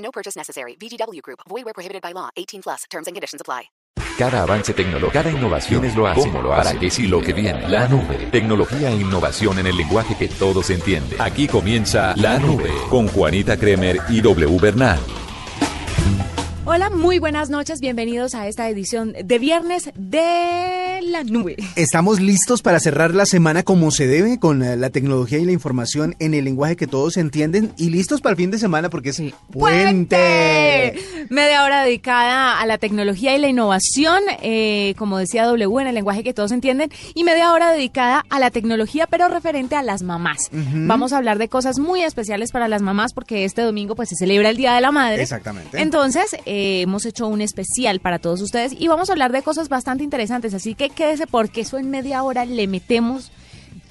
No purchase necessary. VGW Group. Void where prohibited by law. 18 plus. Terms and conditions apply. Cada avance tecnológico, cada innovación es lo hace, ¿Cómo lo hace? para que sí lo que viene. La nube. Tecnología e innovación en el lenguaje que todos entienden. Aquí comienza La Nube con Juanita Kremer y W Bernal. Hola, muy buenas noches, bienvenidos a esta edición de viernes de la nube. Estamos listos para cerrar la semana como se debe, con la tecnología y la información en el lenguaje que todos entienden y listos para el fin de semana porque es puente. Media hora dedicada a la tecnología y la innovación, eh, como decía W, en el lenguaje que todos entienden, y media hora dedicada a la tecnología, pero referente a las mamás. Vamos a hablar de cosas muy especiales para las mamás porque este domingo pues se celebra el Día de la Madre. Exactamente. Entonces, eh, hemos hecho un especial para todos ustedes y vamos a hablar de cosas bastante interesantes, así que quédese porque eso en media hora le metemos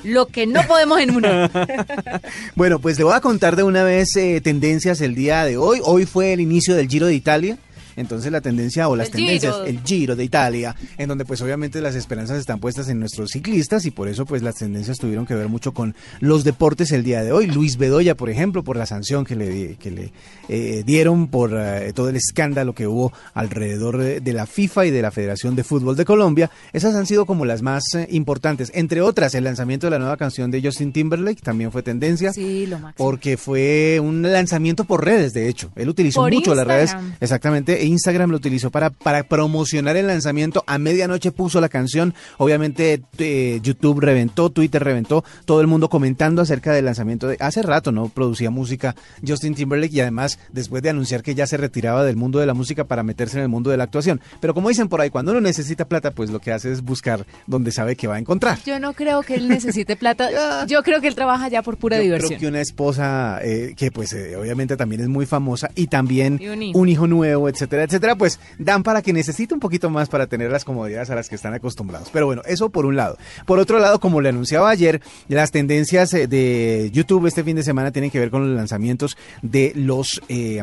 lo que no podemos en una. bueno, pues le voy a contar de una vez eh, tendencias el día de hoy. Hoy fue el inicio del Giro de Italia. Entonces la tendencia o las El tendencias, Giro. el Giro de Italia, en donde pues obviamente las esperanzas están puestas en nuestros ciclistas y por eso pues las tendencias tuvieron que ver mucho con los deportes el día de hoy. Luis Bedoya, por ejemplo, por la sanción que le, que le eh, dieron por eh, todo el escándalo que hubo alrededor de, de la FIFA y de la Federación de Fútbol de Colombia. Esas han sido como las más eh, importantes. Entre otras, el lanzamiento de la nueva canción de Justin Timberlake también fue tendencia. Sí, lo máximo. Porque fue un lanzamiento por redes, de hecho. Él utilizó Por mucho las redes. Exactamente. Instagram lo utilizó para, para promocionar el lanzamiento. A medianoche puso la canción. Obviamente eh, YouTube reventó, Twitter reventó. Todo el mundo comentando acerca del lanzamiento. De, hace rato no producía música Justin Timberlake y además después de anunciar que ya se retiraba del mundo de la música para meterse en el mundo de la actuación. Pero como dicen por ahí, cuando uno necesita plata, pues lo que hace es buscar donde sabe que va a encontrar. Yo no creo que él necesite plata. Yo creo que él trabaja ya por pura Yo diversión. Creo que una esposa eh, que pues eh, obviamente también es muy famosa y también Y un hijo. un hijo nuevo, etcétera, etcétera, pues dan para que necesite un poquito más para tener las comodidades a las que están acostumbrados. Pero bueno, eso por un lado. Por otro lado, como le anunciaba ayer, las tendencias eh, de YouTube este fin de semana tienen que ver con los lanzamientos de los eh,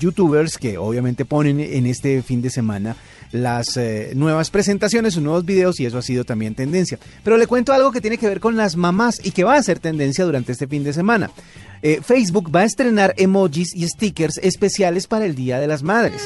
youtubers que obviamente ponen en este fin de semana las eh, nuevas presentaciones, sus nuevos videos y eso ha sido también tendencia. Pero le cuento algo que tiene que ver con las mamás y que va a ser tendencia durante este fin de semana. Facebook va a estrenar emojis y stickers especiales para el Día de las Madres.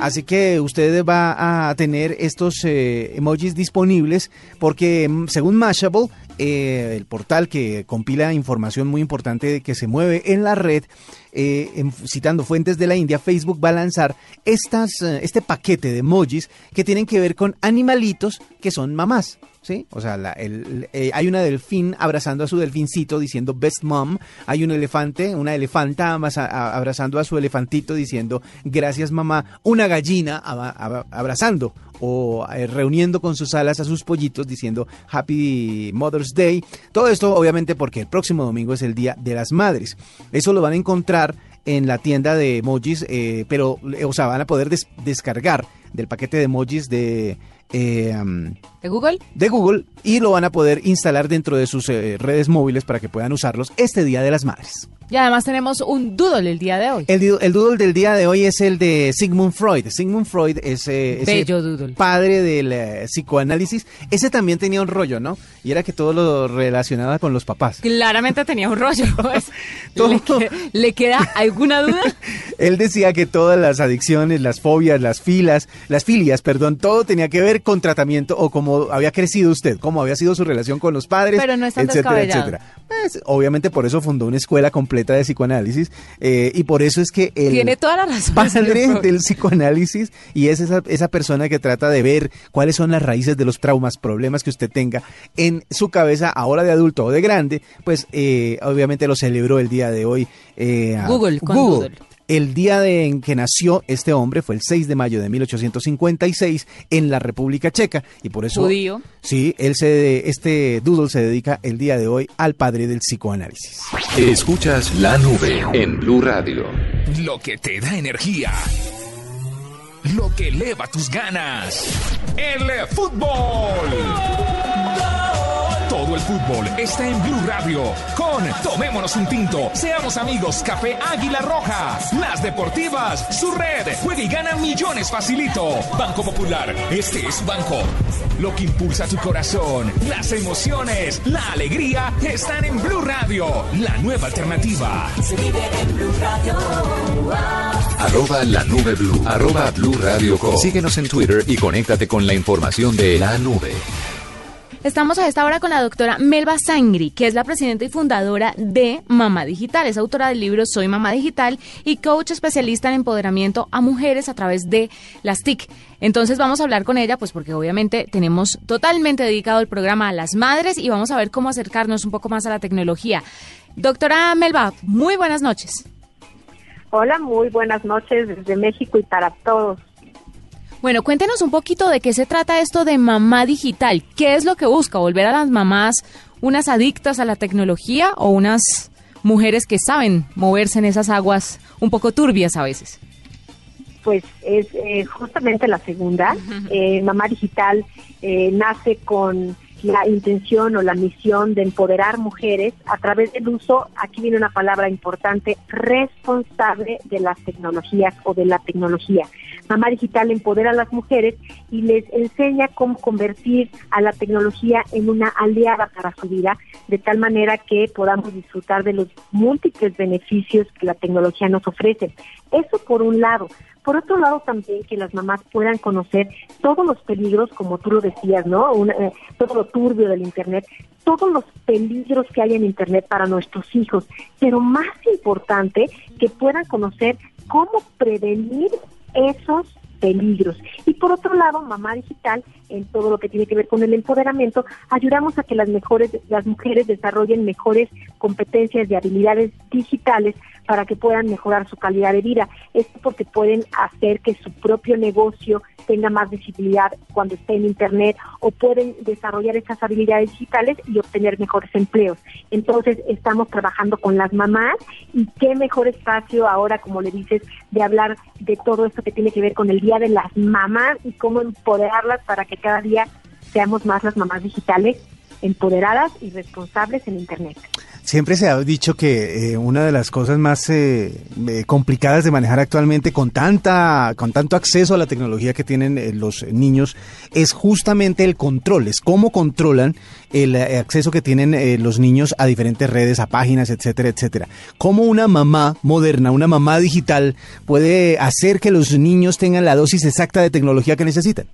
Así que usted va a tener estos eh, emojis disponibles porque mm, según Mashable, eh, el portal que compila información muy importante que se mueve en la red, eh, en- citando fuentes de la India, Facebook va a lanzar estas, eh, este paquete de emojis que tienen que ver con animalitos que son mamás. ¿Sí? O sea, la- el- eh, hay una delfín abrazando a su delfincito diciendo best mom. Hay un elefante, una elefanta abrazando a su elefantito diciendo gracias mamá. Una gallina abrazando o eh, reuniendo con sus alas a sus pollitos diciendo Happy Mother's Day. Todo esto obviamente porque el próximo domingo es el Día de las Madres. Eso lo van a encontrar en la tienda de emojis, eh, pero, eh, o sea, van a poder des- descargar del paquete de emojis de... eh, ¿De Google? de Google y lo van a poder instalar dentro de sus eh, redes móviles para que puedan usarlos este Día de las Madres. Y además tenemos un doodle el día de hoy. El, el doodle del día de hoy es el de Sigmund Freud. Sigmund Freud es eh, doodle. padre del eh, psicoanálisis. Ese también tenía un rollo, ¿no? Y era que todo lo relacionaba con los papás. Claramente tenía un rollo. pues. ¿Le, que- le queda alguna duda? Él decía que todas las adicciones, las fobias, las filas, las filias, perdón, todo tenía que ver con tratamiento o cómo había crecido usted, cómo había sido su relación con los padres, Pero no es tan etcétera, etcétera. Pues, obviamente por eso fundó una escuela completa de psicoanálisis eh, y por eso es que el Tiene toda la razón. padre del psicoanálisis y es esa, esa persona que trata de ver cuáles son las raíces de los traumas, problemas que usted tenga en su cabeza ahora de adulto o de grande, pues eh, obviamente lo celebró el día de hoy. eh, Google, con Google. El día de en que nació este hombre fue el 6 de mayo de 1856 en la República Checa y por eso Judío. Sí, él se este doodle se dedica el día de hoy al padre del psicoanálisis. Escuchas la nube en Blue Radio. Lo que te da energía. Lo que eleva tus ganas. El fútbol. El fútbol está en Blue Radio con Tomémonos un tinto, seamos amigos, Café Águila Roja, las deportivas, su red, juega y gana millones facilito. Banco Popular, este es banco. Lo que impulsa tu corazón, las emociones, la alegría están en Blue Radio, la nueva alternativa. Se vive en Blue Radio. Arroba la nube blue. Arroba blue radio com. Síguenos en Twitter y conéctate con la información de la nube. Estamos a esta hora con la doctora Melba Sangri, que es la presidenta y fundadora de Mamá Digital. Es autora del libro Soy Mamá Digital y coach especialista en empoderamiento a mujeres a través de las TIC. Entonces vamos a hablar con ella, pues porque obviamente tenemos totalmente dedicado el programa a las madres y vamos a ver cómo acercarnos un poco más a la tecnología. Doctora Melba, muy buenas noches. Hola, muy buenas noches desde México y para todos. Bueno, cuéntenos un poquito de qué se trata esto de mamá digital. ¿Qué es lo que busca? ¿Volver a las mamás unas adictas a la tecnología o unas mujeres que saben moverse en esas aguas un poco turbias a veces? Pues es eh, justamente la segunda. Eh, mamá digital eh, nace con la intención o la misión de empoderar mujeres a través del uso, aquí viene una palabra importante, responsable de las tecnologías o de la tecnología. Mamá Digital empodera a las mujeres y les enseña cómo convertir a la tecnología en una aliada para su vida, de tal manera que podamos disfrutar de los múltiples beneficios que la tecnología nos ofrece. Eso por un lado. Por otro lado, también que las mamás puedan conocer todos los peligros, como tú lo decías, ¿no? Eh, todo lo turbio del Internet, todos los peligros que hay en Internet para nuestros hijos, pero más importante, que puedan conocer cómo prevenir esos peligros. Y por otro lado, Mamá Digital, en todo lo que tiene que ver con el empoderamiento, ayudamos a que las mejores las mujeres desarrollen mejores competencias y habilidades digitales para que puedan mejorar su calidad de vida. Esto porque pueden hacer que su propio negocio tenga más visibilidad cuando esté en Internet o pueden desarrollar esas habilidades digitales y obtener mejores empleos. Entonces, estamos trabajando con las mamás y qué mejor espacio ahora, como le dices, de hablar de todo esto que tiene que ver con el Día de las Mamás y cómo empoderarlas para que cada día seamos más las mamás digitales empoderadas y responsables en Internet. Siempre se ha dicho que eh, una de las cosas más eh, eh, complicadas de manejar actualmente con tanta con tanto acceso a la tecnología que tienen los niños es justamente el control, es cómo controlan el acceso que tienen los niños a diferentes redes, a páginas, etcétera, etcétera. Cómo una mamá moderna, una mamá digital puede hacer que los niños tengan la dosis exacta de tecnología que necesitan.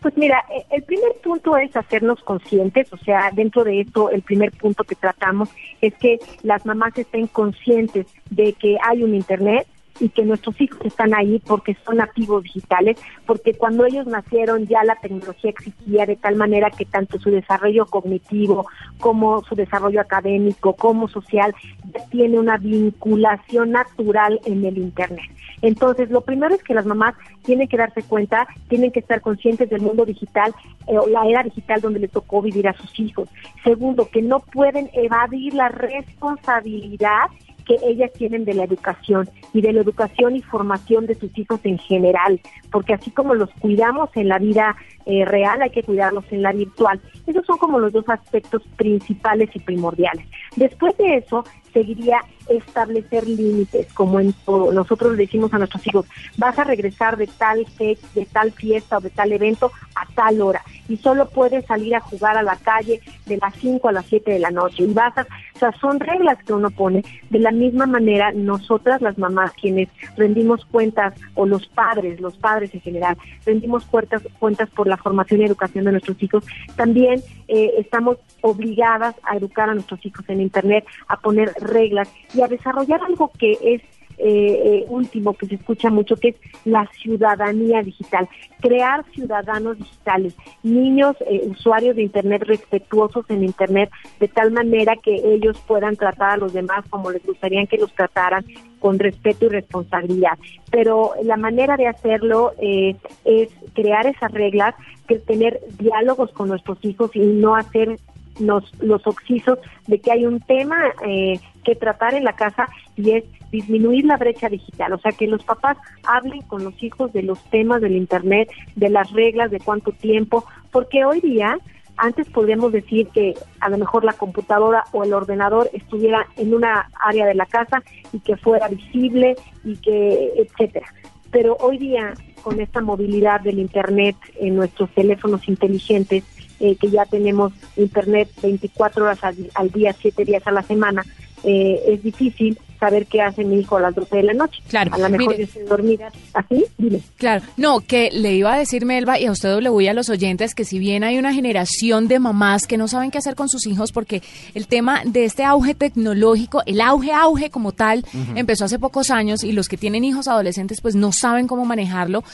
Pues mira, eh, el primer punto es hacernos conscientes, o sea, dentro de esto el primer punto que tratamos es que las mamás estén conscientes de que hay un Internet, y que nuestros hijos están ahí porque son nativos digitales, porque cuando ellos nacieron ya la tecnología existía de tal manera que tanto su desarrollo cognitivo como su desarrollo académico como social ya tiene una vinculación natural en el Internet. Entonces, lo primero es que las mamás tienen que darse cuenta, tienen que estar conscientes del mundo digital, eh, la era digital donde le tocó vivir a sus hijos. Segundo, que no pueden evadir la responsabilidad que ellas tienen de la educación y de la educación y formación de sus hijos en general, porque así como los cuidamos en la vida eh, real, hay que cuidarlos en la virtual. Esos son como los dos aspectos principales y primordiales. Después de eso, seguiría establecer límites, como en todo. Nosotros le decimos a nuestros hijos, vas a regresar de tal de tal fiesta o de tal evento a tal hora y solo puedes salir a jugar a la calle de las 5 a las 7 de la noche. Y vas a, o sea, son reglas que uno pone. De la misma manera, nosotras las mamás, quienes rendimos cuentas, o los padres, los padres en general, rendimos cuentas, cuentas por la formación y educación de nuestros hijos, también eh, estamos obligadas a educar a nuestros hijos en Internet, a poner reglas y a desarrollar algo que es eh, eh, último que se escucha mucho, que es la ciudadanía digital. Crear ciudadanos digitales, niños eh, usuarios de Internet respetuosos en Internet, de tal manera que ellos puedan tratar a los demás como les gustaría que los trataran, con respeto y responsabilidad. Pero la manera de hacerlo eh, es crear esas reglas, que tener diálogos con nuestros hijos y no hacer los, los oxisos de que hay un tema eh, que tratar en la casa y es disminuir la brecha digital, o sea, que los papás hablen con los hijos de los temas del Internet, de las reglas, de cuánto tiempo, porque hoy día antes podríamos decir que a lo mejor la computadora o el ordenador estuviera en una área de la casa y que fuera visible y que etcétera. Pero hoy día con esta movilidad del internet en nuestros teléfonos inteligentes eh, que ya tenemos internet 24 horas al, al día, 7 días a la semana, eh, es difícil saber qué hace mi hijo a las 12 de la noche. Claro, A lo mejor yo estoy dormida así, dime. Claro, no, que le iba a decir Melba y a usted le voy a los oyentes que si bien hay una generación de mamás que no saben qué hacer con sus hijos porque el tema de este auge tecnológico, el auge auge como tal, empezó hace pocos años y los que tienen hijos adolescentes pues no saben cómo manejarlo.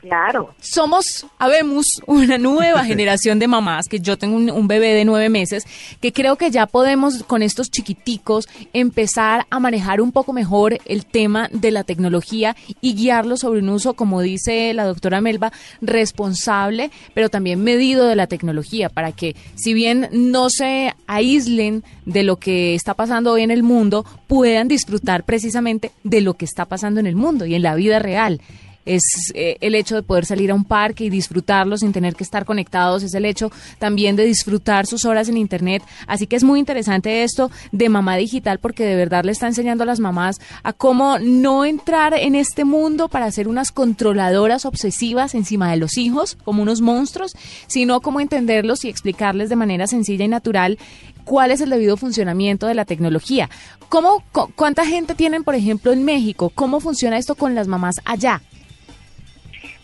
Claro. Somos, habemos una nueva generación de mamás, que yo tengo un, un bebé de nueve meses, que creo que ya podemos con estos chiquiticos empezar a manejar un poco mejor el tema de la tecnología y guiarlos sobre un uso, como dice la doctora Melba, responsable, pero también medido de la tecnología, para que si bien no se aíslen de lo que está pasando hoy en el mundo, puedan disfrutar precisamente de lo que está pasando en el mundo y en la vida real es eh, el hecho de poder salir a un parque y disfrutarlo sin tener que estar conectados, es el hecho también de disfrutar sus horas en Internet. Así que es muy interesante esto de mamá digital porque de verdad le está enseñando a las mamás a cómo no entrar en este mundo para ser unas controladoras obsesivas encima de los hijos, como unos monstruos, sino cómo entenderlos y explicarles de manera sencilla y natural cuál es el debido funcionamiento de la tecnología. ¿Cómo, cu- ¿Cuánta gente tienen, por ejemplo, en México? ¿Cómo funciona esto con las mamás allá?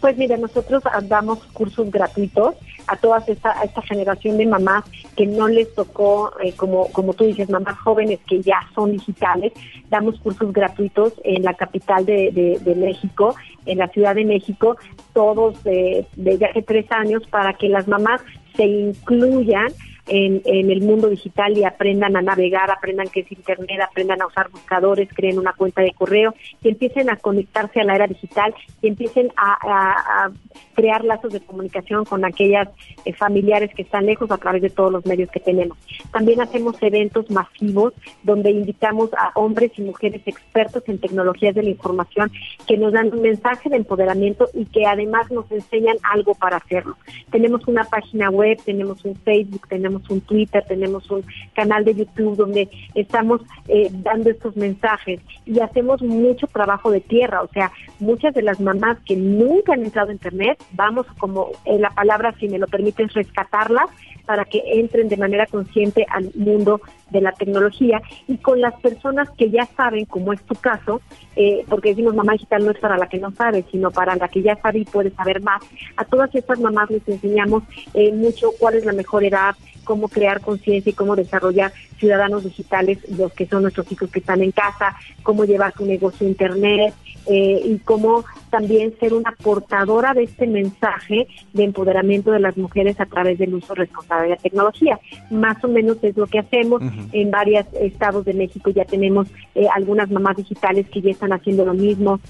Pues mira, nosotros damos cursos gratuitos a toda esta, a esta generación de mamás que no les tocó, eh, como, como tú dices, mamás jóvenes que ya son digitales. Damos cursos gratuitos en la capital de, de- de México, en la Ciudad de México, todos de- desde hace tres años, para que las mamás se incluyan en, el mundo digital y aprendan a navegar, aprendan qué es Internet, aprendan a usar buscadores, creen una cuenta de correo y empiecen a conectarse a la era digital y empiecen a crear lazos de comunicación con aquellas eh, familiares que están lejos a través de todos los medios que tenemos. También hacemos eventos masivos donde invitamos a hombres y mujeres expertos en tecnologías de la información que nos dan un mensaje de empoderamiento y que además nos enseñan algo para hacerlo. Tenemos una página web, tenemos un Facebook, tenemos un Twitter, tenemos un canal de YouTube donde estamos eh, dando estos mensajes y hacemos mucho trabajo de tierra, o sea, muchas de las mamás que nunca han entrado a Internet, vamos como eh, la palabra, si me lo permiten, rescatarlas para que entren de manera consciente al mundo de la tecnología y con las personas que ya saben, como es tu caso, eh, porque decimos mamá digital no es para la que no sabe, sino para la que ya sabe y puede saber más. A todas estas mamás les enseñamos eh, mucho cuál es la mejor edad, cómo crear conciencia y cómo desarrollar ciudadanos digitales, los que son nuestros hijos que están en casa, cómo llevar su negocio a internet eh, y cómo también ser una portadora de este mensaje de empoderamiento de las mujeres a través del uso responsable de la tecnología. Más o menos es lo que hacemos. En varios estados de México ya tenemos eh, algunas mamás digitales que ya están haciendo lo mismo.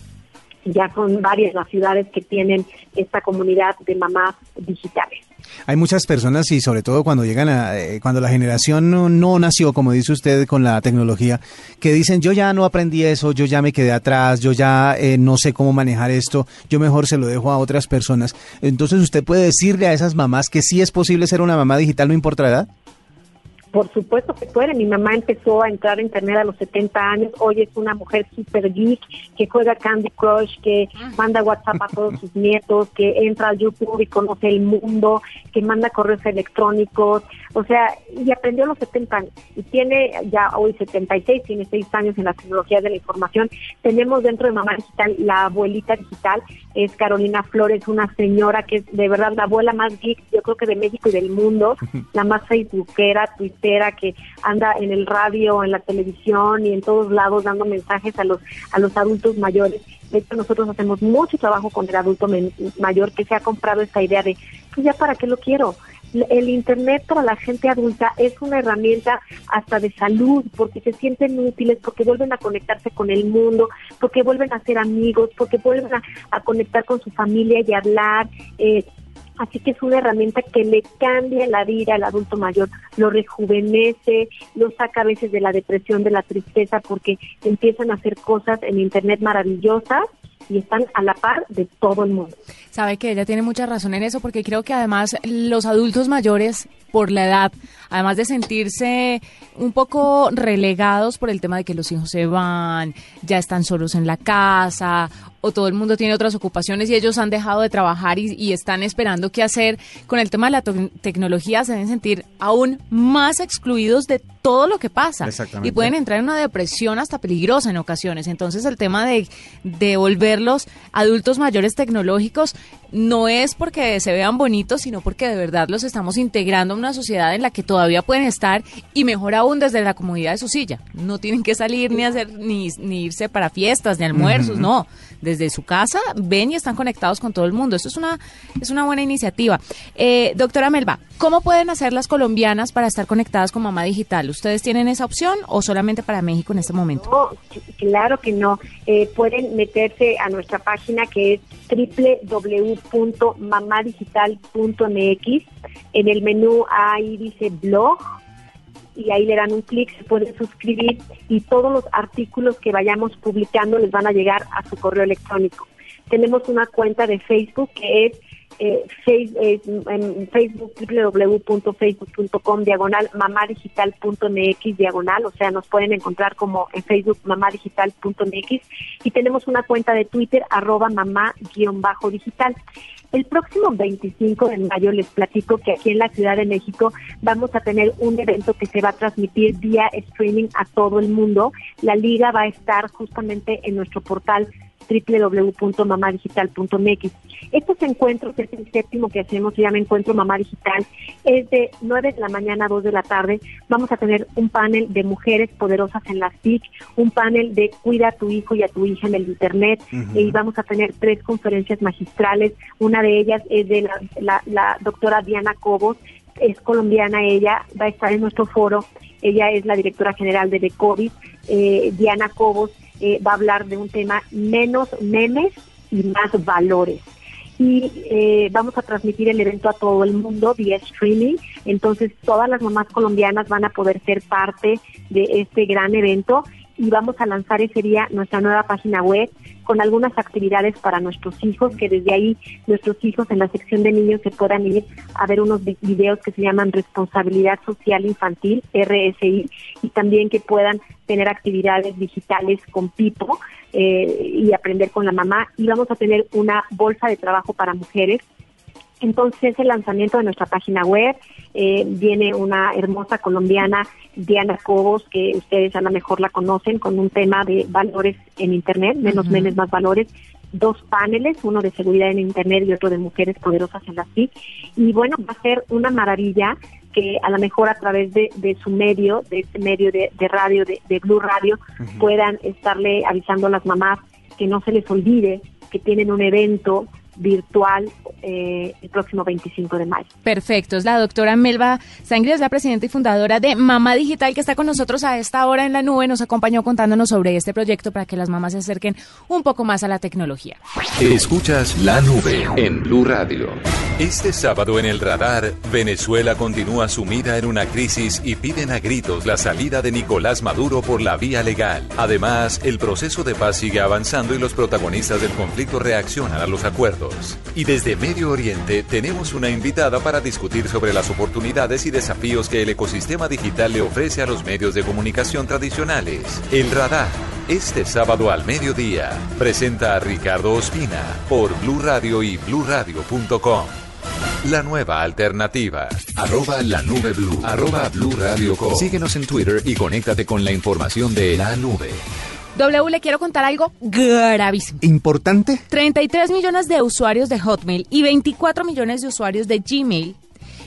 Ya son varias las ciudades que tienen esta comunidad de mamás digitales. Hay muchas personas y sobre todo cuando llegan a, eh, cuando la generación no, nació, como dice usted, con la tecnología, que dicen yo ya no aprendí eso, yo ya me quedé atrás, yo ya eh, no sé cómo manejar esto, yo mejor se lo dejo a otras personas. Entonces usted puede decirle a esas mamás que sí es posible ser una mamá digital, no importa la edad. Por supuesto que puede. Mi mamá empezó a entrar a internet a los 70 años. Hoy es una mujer super geek que juega Candy Crush, que manda WhatsApp a todos sus nietos, que entra a YouTube y conoce el mundo, que manda correos electrónicos. O sea, y aprendió a los 70 años. Y tiene ya hoy 76, tiene 6 años en las tecnologías de la información. Tenemos dentro de Mamá Digital la abuelita digital, es Carolina Flores, una señora que es de verdad la abuela más geek, yo creo que de México y del mundo, la más facebookera, twittera, que anda en el radio, en la televisión y en todos lados dando mensajes a los, a los adultos mayores. De hecho, nosotros hacemos mucho trabajo con el adulto mayor que se ha comprado esta idea de, pues ya para qué lo quiero. el Internet para la gente adulta es una herramienta hasta de salud, porque se sienten útiles, porque vuelven a conectarse con el mundo, porque vuelven a ser amigos, porque vuelven a, a conectar con su familia y hablar. Eh, Así que es una herramienta que le cambia la vida al adulto mayor, lo rejuvenece, lo saca a veces de la depresión, de la tristeza, porque empiezan a hacer cosas en Internet maravillosas y están a la par de todo el mundo. Sabe que ella tiene mucha razón en eso porque creo que además los adultos mayores por la edad, además de sentirse un poco relegados por el tema de que los hijos se van, ya están solos en la casa o todo el mundo tiene otras ocupaciones y ellos han dejado de trabajar y, están esperando qué hacer con el tema de la tecnología, se deben sentir aún más excluidos de todo lo que pasa y pueden entrar en una depresión hasta peligrosa en ocasiones. Entonces el tema de, de volverlos adultos mayores tecnológicos no es porque se vean bonitos, sino porque de verdad los estamos integrando a una sociedad en la que todavía pueden estar y mejor aún desde la comodidad de su silla. No tienen que salir ni hacer ni, ni irse para fiestas ni almuerzos, no. Desde su casa ven y están conectados con todo el mundo. Esto es una es una buena iniciativa. Eh, doctora Melba, ¿cómo pueden hacer las colombianas para estar conectadas con Mamá Digital? ¿Ustedes tienen esa opción o solamente para México en este momento? No, claro que no. Eh, pueden meterse a nuestra página que es www.mamadigital.mx. En el menú ahí dice blog y ahí le dan un clic, se pueden suscribir y todos los artículos que vayamos publicando les van a llegar a su correo electrónico. Tenemos una cuenta de Facebook que es eh, en Facebook www.facebook.com diagonal mamadigital.mx diagonal, o sea, nos pueden encontrar como en Facebook mamadigital.mx y tenemos una cuenta de Twitter arroba mamá-digital. El próximo 25 de mayo les platico que aquí en la Ciudad de México vamos a tener un evento que se va a transmitir vía streaming a todo el mundo. La liga va a estar justamente en nuestro portal www.mamadigital.mx. Estos encuentros, es el séptimo que hacemos, se llama Encuentro Mamá Digital, es de 9 de la mañana a 2 de la tarde. Vamos a tener un panel de mujeres poderosas en las TIC, un panel de cuida a tu hijo y a tu hija en el Internet, y vamos a tener tres conferencias magistrales. Una de ellas es de la, doctora Diana Cobos, es colombiana ella, va a estar en nuestro foro. Ella es la directora general de COVID. Eh, Diana Cobos eh, va a hablar de un tema menos memes y más valores. Y eh, vamos a transmitir el evento a todo el mundo vía streaming. Entonces todas las mamás colombianas van a poder ser parte de este gran evento y vamos a lanzar ese día nuestra nueva página web con algunas actividades para nuestros hijos, que desde ahí nuestros hijos en la sección de niños se puedan ir a ver unos videos que se llaman Responsabilidad Social Infantil, RSI, y también que puedan tener actividades digitales con Pipo eh, y aprender con la mamá. Y vamos a tener una bolsa de trabajo para mujeres entonces, el lanzamiento de nuestra página web eh, viene una hermosa colombiana, Diana Cobos, que ustedes a lo mejor la conocen, con un tema de valores en Internet, menos menos más valores, dos paneles, uno de seguridad en Internet y otro de mujeres poderosas en la TIC. Y bueno, va a ser una maravilla que a lo mejor a través de, su medio, de este medio de, radio, de, Blue Radio, puedan estarle avisando a las mamás que no se les olvide que tienen un evento virtual eh, el próximo 25 de mayo. Perfecto, es la doctora Melba Sangre, es la presidenta y fundadora de Mamá Digital, que está con nosotros a esta hora en la nube, nos acompañó contándonos sobre este proyecto para que las mamás se acerquen un poco más a la tecnología. Escuchas la nube en Blue Radio. Este sábado en el radar, Venezuela continúa sumida en una crisis y piden a gritos la salida de Nicolás Maduro por la vía legal. Además, el proceso de paz sigue avanzando y los protagonistas del conflicto reaccionan a los acuerdos. Y desde Medio Oriente tenemos una invitada para discutir sobre las oportunidades y desafíos que el ecosistema digital le ofrece a los medios de comunicación tradicionales. El Radar, este sábado al mediodía, presenta a Ricardo Ospina por Blue Radio y bluradio.com. La nueva alternativa. Arroba la nube blue. Arroba blue radio Síguenos en Twitter y conéctate con la información de la nube. W, le quiero contar algo gravísimo. ¿Importante? 33 millones de usuarios de Hotmail y 24 millones de usuarios de Gmail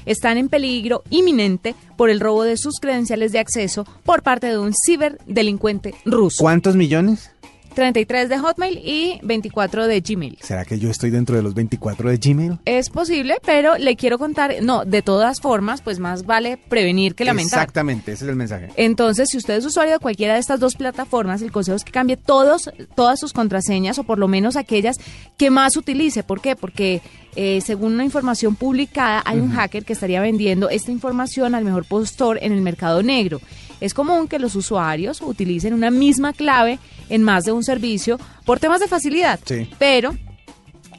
están en peligro inminente por el robo de sus credenciales de acceso por parte de un ciberdelincuente ruso. ¿Cuántos millones? 33 de Hotmail y 24 de Gmail. ¿Será que yo estoy dentro de los 24 de Gmail? Es posible, pero le quiero contar, no, de todas formas, pues más vale prevenir que lamentar. Exactamente, ese es el mensaje. Entonces, si usted es usuario de cualquiera de estas dos plataformas, el consejo es que cambie todos, todas sus contraseñas o por lo menos aquellas que más utilice. ¿Por qué? Porque eh, según una información publicada, hay un hacker que estaría vendiendo esta información al mejor postor en el mercado negro. Es común que los usuarios utilicen una misma clave en más de un servicio por temas de facilidad, Sí. pero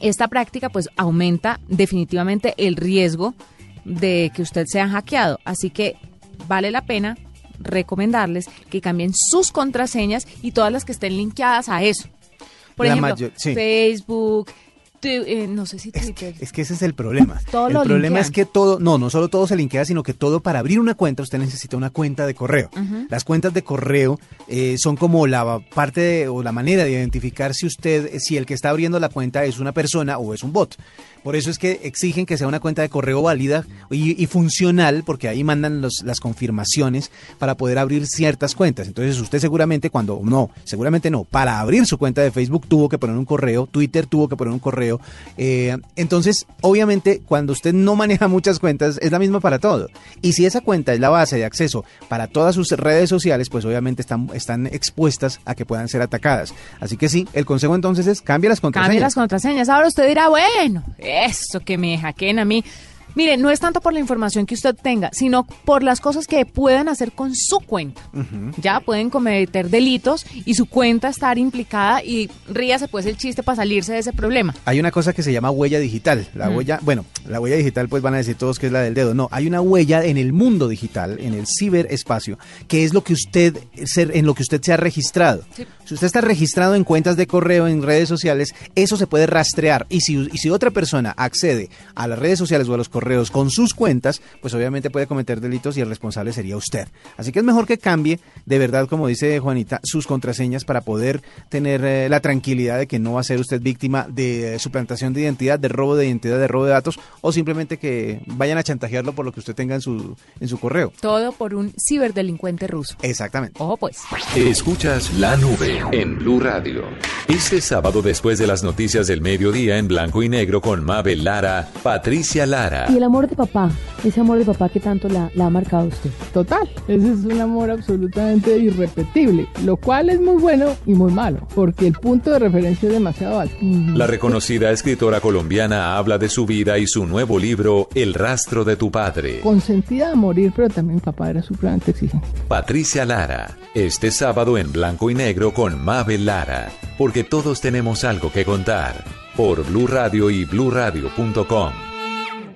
esta práctica pues aumenta definitivamente el riesgo de que usted sea hackeado. Así que vale la pena recomendarles que cambien sus contraseñas y todas las que estén linkeadas a eso. Por La ejemplo, mayor- sí. Facebook, eh, no sé si Twitter. Es que ese es el problema. Todo el lo problema linkean. es que todo, no, no solo todo se linkea, sino que todo para abrir una cuenta usted necesita una cuenta de correo. Las cuentas de correo eh, son como la parte de- o la manera de identificar si usted, si el que está abriendo la cuenta es una persona o es un bot. Por eso es que exigen que sea una cuenta de correo válida y, y funcional, porque ahí mandan los- las confirmaciones para poder abrir ciertas cuentas. Entonces usted seguramente cuando, no, seguramente no, para abrir su cuenta de Facebook tuvo que poner un correo, Twitter tuvo que poner un correo. eh, entonces, obviamente, cuando usted no maneja muchas cuentas, es la misma para todo. Y si esa cuenta es la base de acceso para todas sus redes sociales, pues obviamente están, están expuestas a que puedan ser atacadas. Así que sí, el consejo entonces es cambie las contraseñas. Cambie las contraseñas. Ahora usted dirá, bueno, eso que me hackeen a mí. Mire, no es tanto por la información que usted tenga, sino por las cosas que pueden hacer con su cuenta. Ya pueden cometer delitos y su cuenta estar implicada y ríase pues el chiste para salirse de ese problema. Hay una cosa que se llama huella digital. La Mm. huella, bueno, la huella digital pues van a decir todos que es la del dedo. No, hay una huella en el mundo digital, en el ciberespacio, que es lo que usted ser- en lo que usted se ha registrado. Sí. Si usted está registrado en cuentas de correo, en redes sociales, eso se puede rastrear. Y si, y si otra persona accede a las redes sociales o a los correos con sus cuentas, pues obviamente puede cometer delitos y el responsable sería usted. Así que es mejor que cambie, de verdad, como dice Juanita, sus contraseñas para poder tener eh, la tranquilidad de que no va a ser usted víctima de suplantación de identidad, de robo de identidad, de robo de datos, o simplemente que vayan a chantajearlo por lo que usted tenga en su, en su correo. Todo por un ciberdelincuente ruso. Exactamente. Ojo pues. Escuchas la nube en Blue Radio. Este sábado después de las noticias del mediodía en blanco y negro con Mabel Lara, Patricia Lara. Y el amor de papá, ese amor de papá que tanto la, la ha marcado a usted. Total, ese es un amor absolutamente irrepetible, lo cual es muy bueno y muy malo, porque el punto de referencia es demasiado alto. La reconocida escritora colombiana habla de su vida y su nuevo libro El rastro de tu padre. Consentida a morir, pero también papá era supremamente exigente. Patricia Lara, este sábado en blanco y negro con Mabel Lara, porque todos tenemos algo que contar, por Blue Radio y bluradio.com.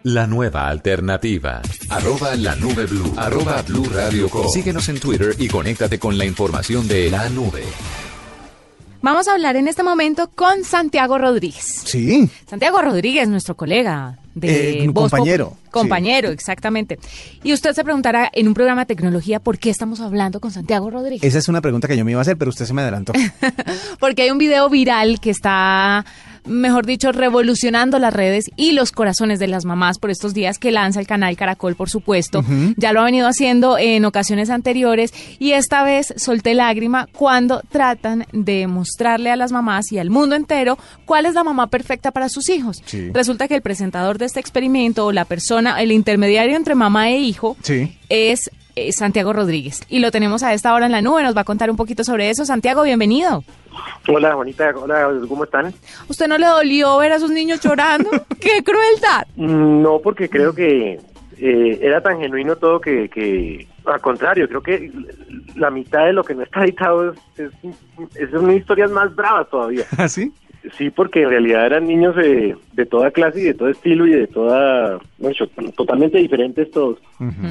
La nueva alternativa. Arroba la nube blue. Arroba blue radio com. Síguenos en Twitter y conéctate con la información de la nube. Vamos a hablar en este momento con Santiago Rodríguez. Sí. Santiago Rodríguez, nuestro colega de Eh, Voz Pop- compañero, exactamente. Y usted se preguntará en un programa de tecnología por qué estamos hablando con Santiago Rodríguez. Esa es una pregunta que yo me iba a hacer, pero usted se me adelantó. Porque hay un video viral que está, mejor dicho, revolucionando las redes y los corazones de las mamás por estos días que lanza el canal Caracol, por supuesto. Ya lo ha venido haciendo en ocasiones anteriores y esta vez solté lágrima cuando tratan de mostrarle a las mamás y al mundo entero cuál es la mamá perfecta para sus hijos. Sí. Resulta que el presentador de este experimento o la persona, el intermediario entre mamá e hijo, Sí. es eh, Santiago Rodríguez. Y lo tenemos a esta hora en la nube. Nos va a contar un poquito sobre eso. Santiago, bienvenido. Hola, Juanita, hola, ¿cómo están? ¿Usted no le dolió ver a sus niños llorando? ¡Qué crueldad! No, porque creo que eh, era tan genuino todo que, que, al contrario, creo que la mitad de lo que no está editado es, es, es una historias más bravas todavía. ¿Ah, sí? Sí, porque en realidad eran niños de, de toda clase y de todo estilo y de toda, bueno, totalmente diferentes todos.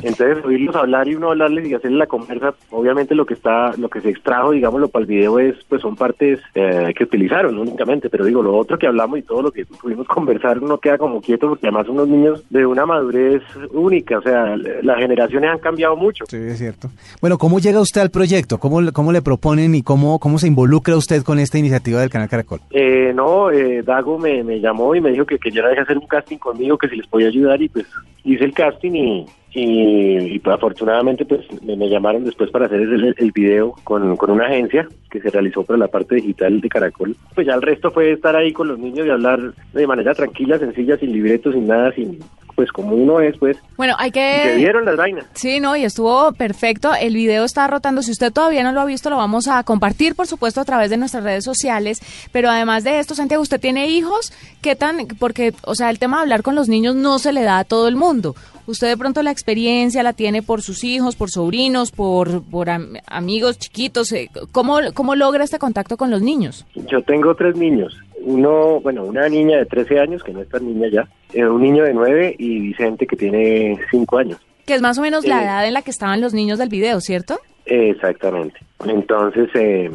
Entonces oírlos hablar y uno hablarles y hacerles la conversa, obviamente lo que está, lo que se extrajo, digámoslo, para el video es, pues son partes eh, que utilizaron únicamente, pero digo, lo otro que hablamos y todo lo que pudimos conversar, uno queda como quieto porque además son unos niños de una madurez única, o sea, las generaciones han cambiado mucho. Sí, es cierto. Bueno, ¿cómo llega usted al proyecto? ¿Cómo, le- cómo le proponen y cómo, cómo se involucra usted con esta iniciativa del Canal Caracol? Eh, no, eh, Dago me, me llamó y me dijo dijo que quería hacer un casting conmigo, que si les podía ayudar y pues hice el casting y, y, y, pues, afortunadamente pues me, me llamaron después para hacer el, el video con, con una agencia que se realizó para la parte digital de Caracol. Pues ya el resto fue estar ahí con los niños y hablar de manera tranquila, sencilla, sin libretos, sin nada, sin pues como uno es, pues. Bueno, hay que... se dieron las vainas. Sí, no, y estuvo perfecto. El video está rotando. Si usted todavía no lo ha visto, lo vamos a compartir, por supuesto, a través de nuestras redes sociales. Pero además de esto, Santiago, ¿usted tiene hijos? ¿Qué tan...? Porque, o sea, el tema de hablar con los niños no se le da a todo el mundo. Usted de pronto la experiencia la tiene por sus hijos, por sobrinos, por, por am- amigos chiquitos. eh, ¿Cómo, ¿Cómo logra este contacto con los niños? Yo tengo tres niños. Uno, bueno, una niña de 13 años, que no es tan niña ya, eh, un niño de 9 y Vicente, que tiene 5 años. Que es más o menos la Eh. edad en la que estaban los niños del video, ¿cierto? Exactamente. Entonces, eh,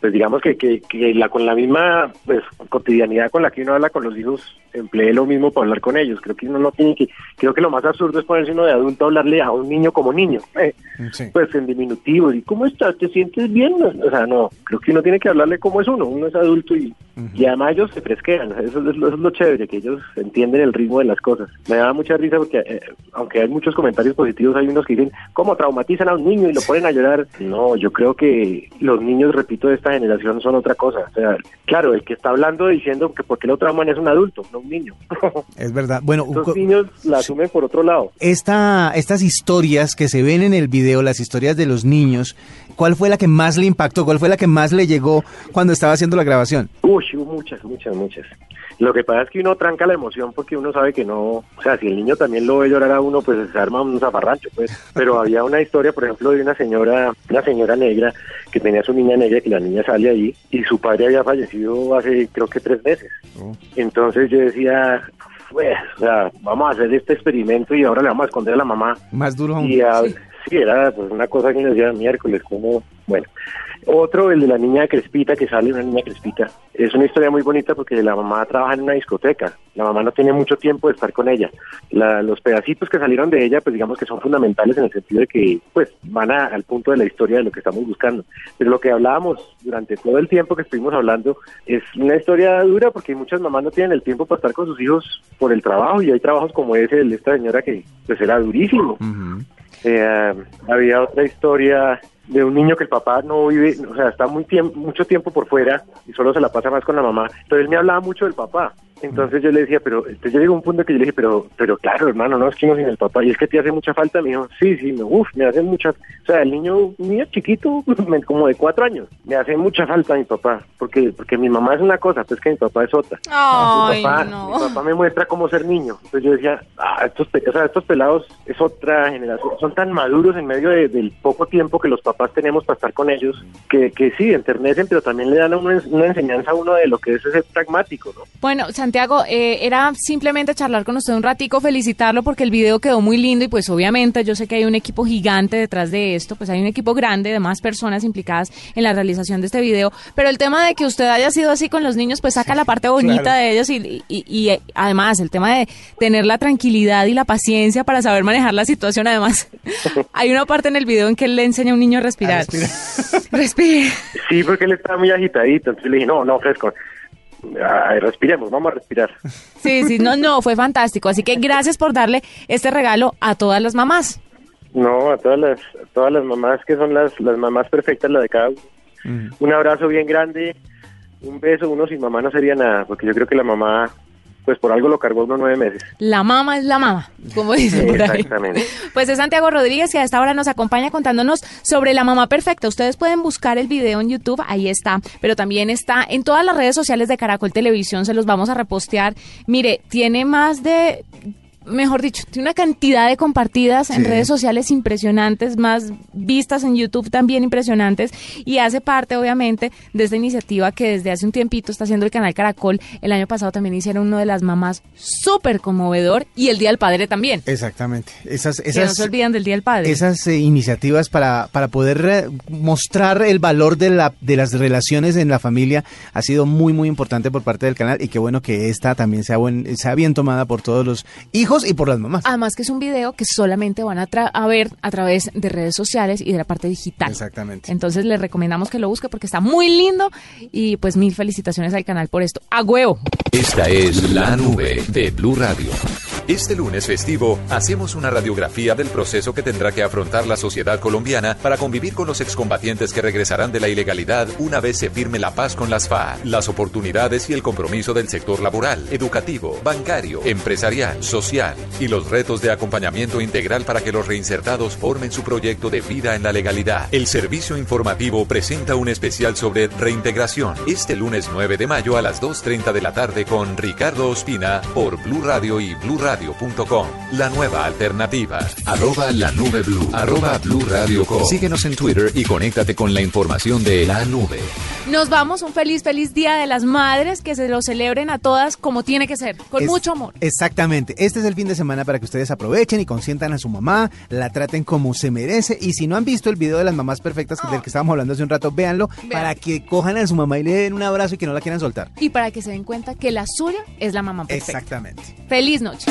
pues digamos que, que, que la, con la misma pues, cotidianidad con la que uno habla con los hijos, emplee lo mismo para hablar con ellos. Creo que uno no tiene que, creo que lo más absurdo es ponerse uno de adulto a hablarle a un niño como niño, eh, pues en diminutivo, y ¿cómo estás? ¿Te sientes bien? O sea, no, creo que uno tiene que hablarle como es uno, uno es adulto y, y además ellos se fresquean, eso es, lo, eso es lo chévere, que ellos entienden el ritmo de las cosas. Me da mucha risa porque, eh, aunque hay muchos comentarios positivos, hay unos que dicen, ¿cómo traumatizan a un niño y lo ponen a llorar? No, yo creo que los niños, repito, de esta generación son otra cosa. O sea, claro, el que está hablando diciendo que porque lo trauman es un adulto, no un niño. Es verdad. Bueno, Los niños la asumen por otro lado. esta, estas historias que se ven en el video, las historias de los niños, ¿cuál fue la que más le impactó? ¿Cuál fue la que más le llegó cuando estaba haciendo la grabación? Uy, hubo muchas, muchas, muchas. Lo que pasa es que uno tranca la emoción porque uno sabe que no, o sea, si el niño también lo ve llorar a uno, pues se arma un zafarrancho, pues. Pero había una historia, por ejemplo, de una señora, una señora negra que tenía su niña negra, que la niña sale ahí y su padre había fallecido hace, creo que tres meses. Entonces yo decía, pues, o sea, vamos a hacer este experimento y ahora le vamos a esconder a la mamá Más duro aún. y a- sí. Era pues una cosa que nos decía miércoles, como, bueno. Otro, el de la niña crespita, que sale una niña crespita. Es una historia muy bonita porque la mamá trabaja en una discoteca. La mamá no tiene mucho tiempo de estar con ella. La- los pedacitos que salieron de ella, pues digamos que son fundamentales en el sentido de que, pues, van a- al punto de la historia de lo que estamos buscando. Pero lo que hablábamos durante todo el tiempo que estuvimos hablando es una historia dura porque muchas mamás no tienen el tiempo para estar con sus hijos por el trabajo y hay trabajos como ese de esta señora que, pues, era durísimo. Eh, había otra historia de un niño que el papá no vive, o sea, está muy tiempo, mucho tiempo por fuera y solo se la pasa más con la mamá. Entonces él me hablaba mucho del papá. Entonces yo le decía, pero entonces yo llegué a un punto que yo le dije, pero, pero claro, hermano, no es que no sin el papá. Y es que te hace mucha falta. Me dijo, sí, sí, me, uf, me hace mucha, o sea, el niño, un niño chiquito, como de cuatro años, me hace mucha falta mi papá, porque, porque mi mamá es una cosa, pues que mi papá es otra. Ay, mi, papá, no. mi papá me muestra cómo ser niño. Entonces yo decía, ah, estos, o sea, estos pelados es otra generación, son tan maduros en medio de- del poco tiempo que los papás tenemos para estar con ellos, que, que sí, enternecen, pero también le dan una, una enseñanza a uno de lo que es ser pragmático, ¿no? Bueno, Santiago, eh, era simplemente charlar con usted un ratico, felicitarlo porque el video quedó muy lindo y pues obviamente yo sé que hay un equipo gigante detrás de esto, pues hay un equipo grande de más personas implicadas en la realización de este video, pero el tema de que usted haya sido así con los niños pues saca la parte bonita claro. de ellos y, y- y, eh, además el tema de tener la tranquilidad y la paciencia para saber manejar la situación, además hay una parte en el video en que él le enseña a un niño a respirar. Respire. Sí, porque él estaba muy agitadito, entonces le dije, no, no, fresco, Ay, respiremos, vamos a respirar. Sí, sí, no, no, fue fantástico. Así que gracias por darle este regalo a todas las mamás. No, a todas las, a todas las mamás que son las, las mamás perfectas, la de cada uno. Un abrazo bien grande, un beso, uno sin mamá no sería nada, porque yo creo que la mamá, pues por algo lo cargó uno nueve meses. La mama es la mama, como dicen por ahí. Exactamente. Pues es Santiago Rodríguez que a esta hora nos acompaña contándonos sobre la mamá perfecta. Ustedes pueden buscar el video en YouTube, ahí está, pero también está en todas las redes sociales de Caracol Televisión, se los vamos a repostear. Mire, tiene más de mejor dicho, tiene una cantidad de compartidas en redes sociales impresionantes, más vistas en YouTube también impresionantes, y hace parte, obviamente, de esta iniciativa que desde hace un tiempito está haciendo el canal Caracol. El año pasado también hicieron uno de las mamás súper conmovedor, y el Día del Padre también. Exactamente. Esas, que no esas, se olvidan del Día del Padre. esas eh, iniciativas para, para poder eh, mostrar el valor de, la, de las relaciones en la familia ha sido muy, muy importante por parte del canal y qué bueno que esta también sea, buen, sea bien tomada por todos los hijos hijos y por las mamás. Además que es un video que solamente van a, tra- a ver a través de redes sociales y de la parte digital. Exactamente. Entonces les recomendamos que lo busque porque está muy lindo y pues mil felicitaciones al canal por esto. ¡A huevo! Esta es la nube de Blue Radio. Este lunes festivo hacemos una radiografía del proceso que tendrá que afrontar la sociedad colombiana para convivir con los excombatientes que regresarán de la ilegalidad una vez se firme la paz con las FARC, las oportunidades y el compromiso del sector laboral, educativo, bancario, empresarial, social y los retos de acompañamiento integral para que los reinsertados formen su proyecto de vida en la legalidad. El servicio informativo presenta un especial sobre reintegración. Este lunes 9 de mayo a las 2.30 de la tarde con Ricardo Ospina por Blue Radio y bluradio.com. La nueva alternativa. Arroba la nube blue. Arroba blue radio com. Síguenos en Twitter y conéctate con la información de la nube. Nos vamos, un feliz, feliz Día de las Madres, que se lo celebren a todas como tiene que ser, con Es- mucho amor. Exactamente. Este es el fin de semana para que ustedes aprovechen y consientan a su mamá, la traten como se merece. Y si no han visto el video de las mamás perfectas del que estábamos hablando hace un rato, véanlo para que cojan a su mamá y le den un abrazo y que no la quieran soltar. Y para que se den cuenta que la suya es la mamá perfecta. Exactamente. Feliz noche.